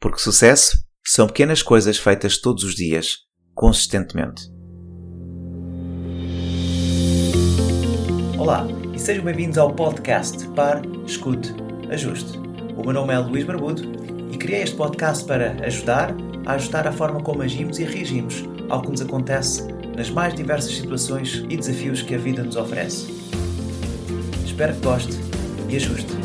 Porque sucesso são pequenas coisas feitas todos os dias, consistentemente. Olá e sejam bem-vindos ao podcast Par, Escute, Ajuste. O meu nome é Luís Barbudo e criei este podcast para ajudar a ajustar a forma como agimos e reagimos ao que nos acontece nas mais diversas situações e desafios que a vida nos oferece. Espero que goste e ajuste.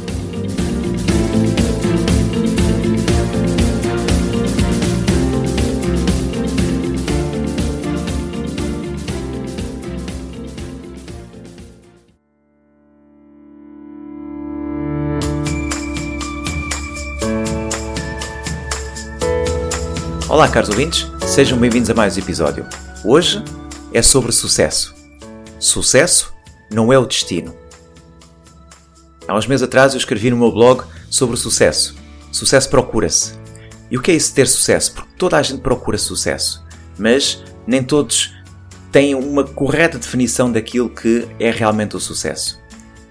Olá, caros ouvintes, sejam bem-vindos a mais um episódio. Hoje é sobre sucesso. Sucesso não é o destino. Há uns meses atrás eu escrevi no meu blog sobre sucesso. Sucesso procura-se. E o que é isso ter sucesso? Porque toda a gente procura sucesso, mas nem todos têm uma correta definição daquilo que é realmente o sucesso.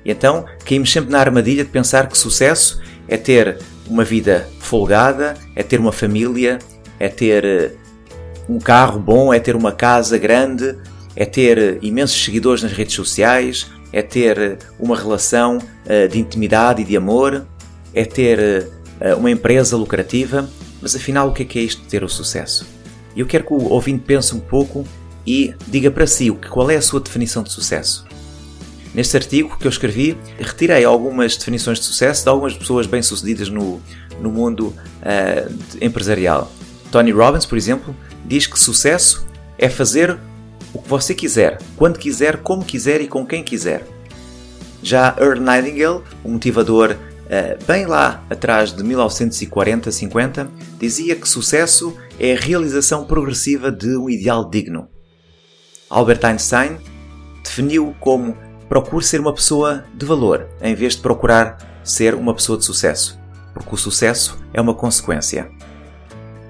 E então caímos sempre na armadilha de pensar que sucesso é ter uma vida folgada, é ter uma família, é ter eh, um carro bom, é ter uma casa grande, é ter eh, imensos seguidores nas redes sociais, é ter eh, uma relação de intimidade e de amor, é ter uma empresa lucrativa. Mas afinal, o que é, que é isto de ter o sucesso? Eu quero que o ouvinte pense um pouco e diga para si qual é a sua definição de sucesso. Neste artigo que eu escrevi, retirei algumas definições de sucesso de algumas pessoas bem-sucedidas no, no mundo uh, empresarial. Tony Robbins, por exemplo, diz que sucesso é fazer o que você quiser, quando quiser, como quiser e com quem quiser. Já Earl Nightingale, um motivador uh, bem lá atrás de 1940-50, dizia que sucesso é a realização progressiva de um ideal digno. Albert Einstein definiu como procure ser uma pessoa de valor em vez de procurar ser uma pessoa de sucesso, porque o sucesso é uma consequência.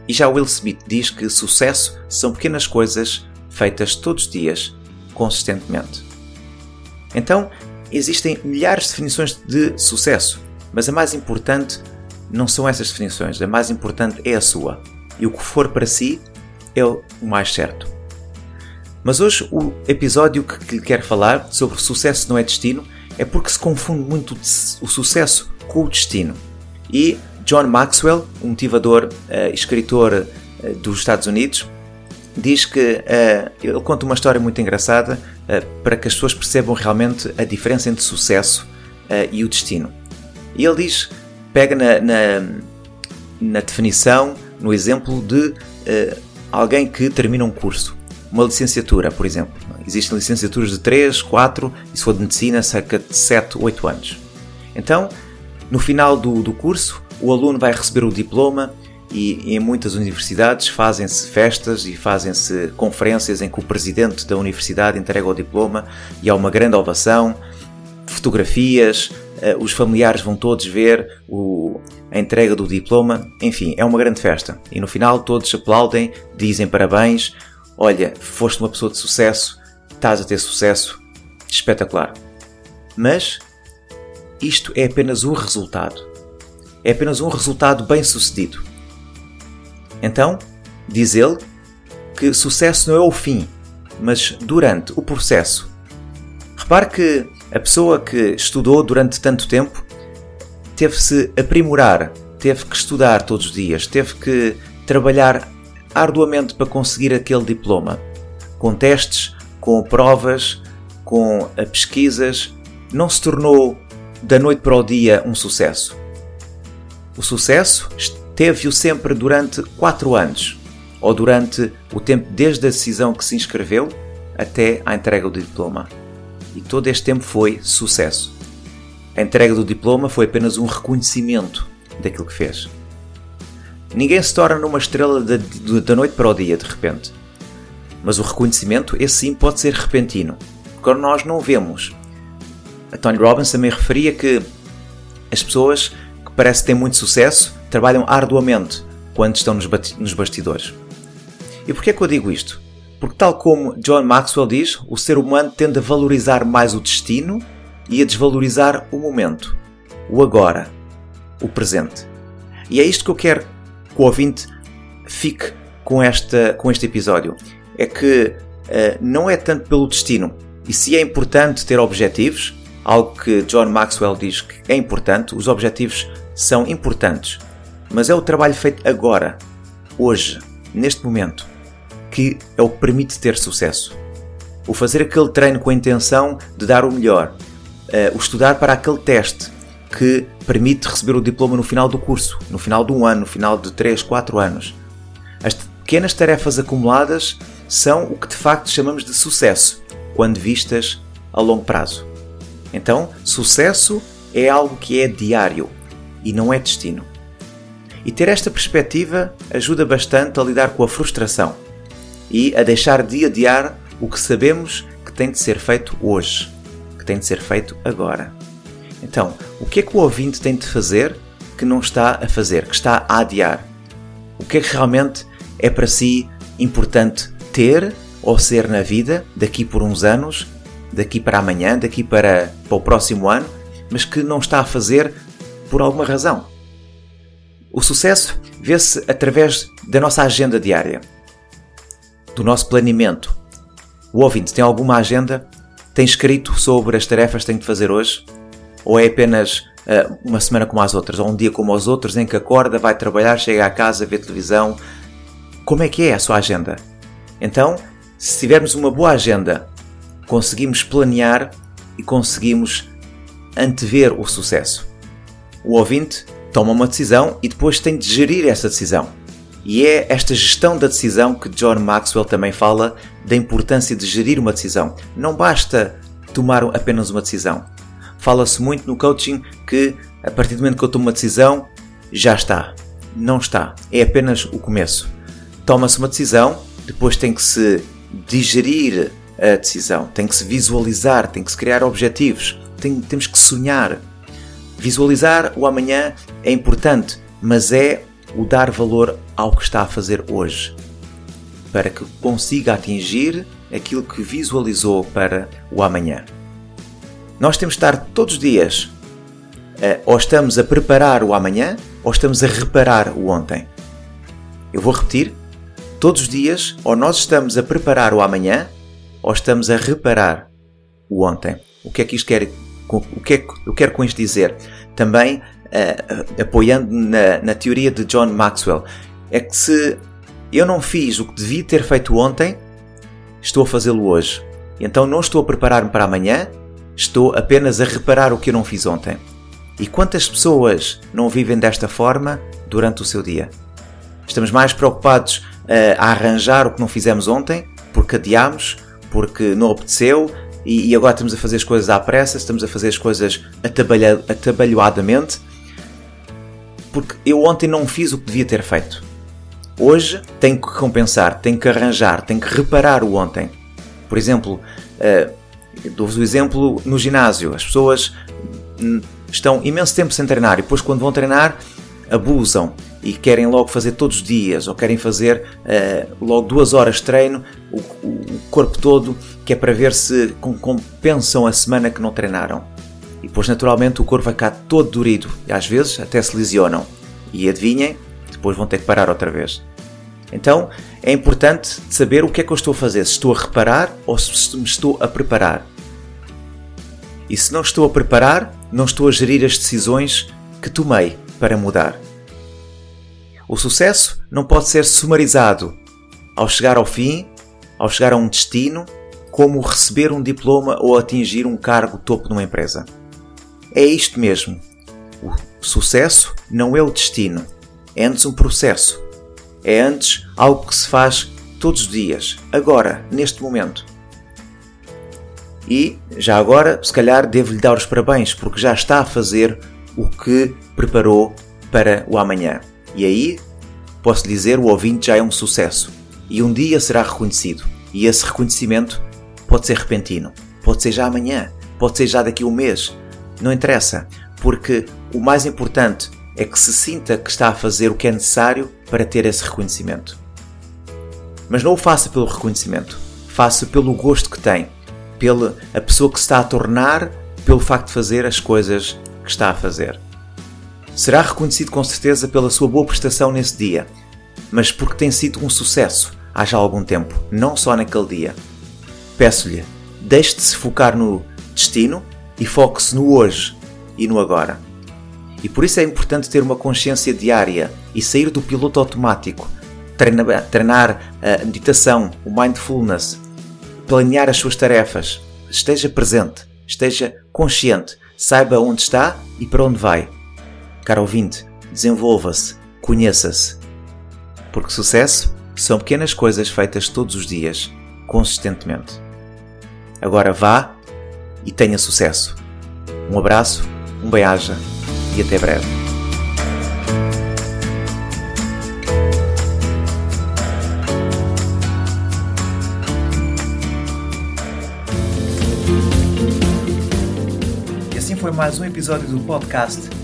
E já Will Smith diz que sucesso são pequenas coisas feitas todos os dias, consistentemente. Então, existem milhares de definições de sucesso, mas a mais importante não são essas definições, a mais importante é a sua. E o que for para si é o mais certo. Mas hoje o episódio que lhe quero falar sobre sucesso não é destino é porque se confunde muito o sucesso com o destino. E John Maxwell, um motivador uh, escritor uh, dos Estados Unidos, diz que uh, ele conta uma história muito engraçada para que as pessoas percebam realmente a diferença entre sucesso e o destino. E ele diz, pega na, na, na definição, no exemplo de alguém que termina um curso, uma licenciatura, por exemplo. Existem licenciaturas de 3, 4 e se for de medicina, cerca de 7, 8 anos. Então, no final do, do curso, o aluno vai receber o diploma e em muitas universidades fazem-se festas e fazem-se conferências em que o presidente da universidade entrega o diploma e há uma grande ovação, fotografias, eh, os familiares vão todos ver o, a entrega do diploma, enfim, é uma grande festa. E no final todos aplaudem, dizem parabéns, olha, foste uma pessoa de sucesso, estás a ter sucesso, espetacular. Mas isto é apenas o resultado é apenas um resultado bem-sucedido. Então, diz ele que sucesso não é o fim, mas durante o processo. Repare que a pessoa que estudou durante tanto tempo teve-se aprimorar, teve que estudar todos os dias, teve que trabalhar arduamente para conseguir aquele diploma, com testes, com provas, com pesquisas, não se tornou da noite para o dia um sucesso. O sucesso teve-o sempre durante 4 anos, ou durante o tempo desde a decisão que se inscreveu até à entrega do diploma. E todo este tempo foi sucesso. A entrega do diploma foi apenas um reconhecimento daquilo que fez. Ninguém se torna numa estrela da, noite para o dia, de repente. Mas o reconhecimento, esse sim, pode ser repentino, porque nós não vemos. A Tony Robbins também referia que as pessoas parece que têm muito sucesso, trabalham arduamente quando estão nos bastidores. E porquê é que eu digo isto? Porque, tal como John Maxwell diz, o ser humano tende a valorizar mais o destino e a desvalorizar o momento, o agora, o presente. E é isto que eu quero que o ouvinte fique com, esta, com este episódio é que uh, não é tanto pelo destino. E se é importante ter objetivos, algo que John Maxwell diz que é importante, os objetivos são importantes, mas é o trabalho feito agora, hoje, neste momento, que é o que permite ter sucesso. O fazer aquele treino com a intenção de dar o melhor, uh, o estudar para aquele teste que permite receber o diploma no final do curso, no final de um ano, no final de 3, 4 anos. As pequenas tarefas acumuladas são o que de facto chamamos de sucesso, quando vistas a longo prazo. Então, sucesso é algo que é diário e não é destino. E ter esta perspectiva ajuda bastante a lidar com a frustração e a deixar de adiar o que sabemos que tem de ser feito hoje, que tem de ser feito agora. Então, o que é que o ouvinte tem de fazer que não está a fazer, que está a adiar? O que é que realmente é para si importante ter ou ser na vida daqui por uns anos, daqui para amanhã, daqui para, para o próximo ano, mas que não está a fazer por alguma razão? O sucesso vê-se através da nossa agenda diária, do nosso planeamento. O ouvinte tem alguma agenda? Tem escrito sobre as tarefas que tem de fazer hoje? Ou é apenas uh, uma semana como as outras, ou um dia como os outros, em que acorda, vai trabalhar, chega à casa, vê televisão? Como é que é a sua agenda? Então, se tivermos uma boa agenda, conseguimos planear e conseguimos antever o sucesso. O ouvinte toma uma decisão e depois tem de gerir essa decisão. E é esta gestão da decisão que John Maxwell também fala da importância de gerir uma decisão. Não basta tomar apenas uma decisão. Fala-se muito no coaching que a partir do momento que eu tomo uma decisão, já está. Não está. É apenas o começo. Toma-se uma decisão, depois tem que se digerir a decisão, tem que se visualizar, tem que se criar objetivos, tem, temos que sonhar. Visualizar o amanhã é importante, mas é o dar valor ao que está a fazer hoje, para que consiga atingir aquilo que visualizou para o amanhã. Nós temos de estar todos os dias, uh, ou estamos a preparar o amanhã, ou estamos a reparar o ontem. Eu vou repetir: todos os dias, ou nós estamos a preparar o amanhã, ou estamos a reparar o ontem. O que é que isto quer? O que é que eu quero com isto dizer? Também uh, apoiando na, na teoria de John Maxwell, é que se eu não fiz o que devia ter feito ontem, estou a fazê-lo hoje. Então não estou a preparar-me para amanhã, estou apenas a reparar o que eu não fiz ontem. E quantas pessoas não vivem desta forma durante o seu dia? Estamos mais preocupados uh, a arranjar o que não fizemos ontem, porque adiámos, porque não obteceu e, e, agora estamos a fazer as coisas à pressa, estamos a fazer as coisas atabalhoadamente porque eu ontem não fiz o que devia ter feito. Hoje tenho que compensar, tenho que arranjar, tenho que reparar o ontem. Por exemplo, uh, dou-vos o exemplo no ginásio. As pessoas hum, estão imenso tempo sem treinar e depois, quando vão treinar, abusam e querem logo fazer todos os dias ou querem fazer uh, logo duas horas de treino, o, o, corpo todo, que é para ver se compensam a semana que não treinaram. E depois, naturalmente, o corpo vai ficar todo durido e às vezes até se lesionam. E adivinhem, depois vão ter que parar outra vez. Então é importante saber o que é que eu estou a fazer, se estou a reparar ou se me estou a preparar. E se não estou a preparar, não estou a gerir as decisões que tomei para mudar. O sucesso não pode ser sumarizado ao chegar ao fim, ao chegar a um destino, como receber um diploma ou atingir um cargo topo numa empresa. É isto mesmo. O sucesso não é o destino, é antes um processo. É antes algo que se faz todos os dias, agora, neste momento. E, já agora, se calhar devo-lhe dar os parabéns porque já está a fazer o que preparou para o amanhã. E aí, posso dizer, o ouvinte já é um sucesso. E um dia será reconhecido. E esse reconhecimento pode ser repentino, pode ser já amanhã, pode ser já daqui a um mês, não interessa, porque o mais importante é que se sinta que está a fazer o que é necessário para ter esse reconhecimento. Mas não o faça pelo reconhecimento, faça pelo gosto que tem, pela a pessoa que se está a tornar, pelo facto de fazer as coisas que está a fazer. Será reconhecido com certeza pela sua boa prestação nesse dia, mas porque tem sido um sucesso há já algum tempo, não só naquele dia. Peço-lhe, deixe de se focar no destino e foque-se no hoje e no agora. E por isso é importante ter uma consciência diária e sair do piloto automático, treinar, treinar a meditação, o mindfulness, planear as suas tarefas. Esteja presente, esteja consciente, saiba onde está e para onde vai. Caro ouvinte, desenvolva-se, conheça-se. Porque sucesso são pequenas coisas feitas todos os dias, consistentemente. Agora vá e tenha sucesso. Um abraço, um bem-aja e até breve. E assim foi mais um episódio do podcast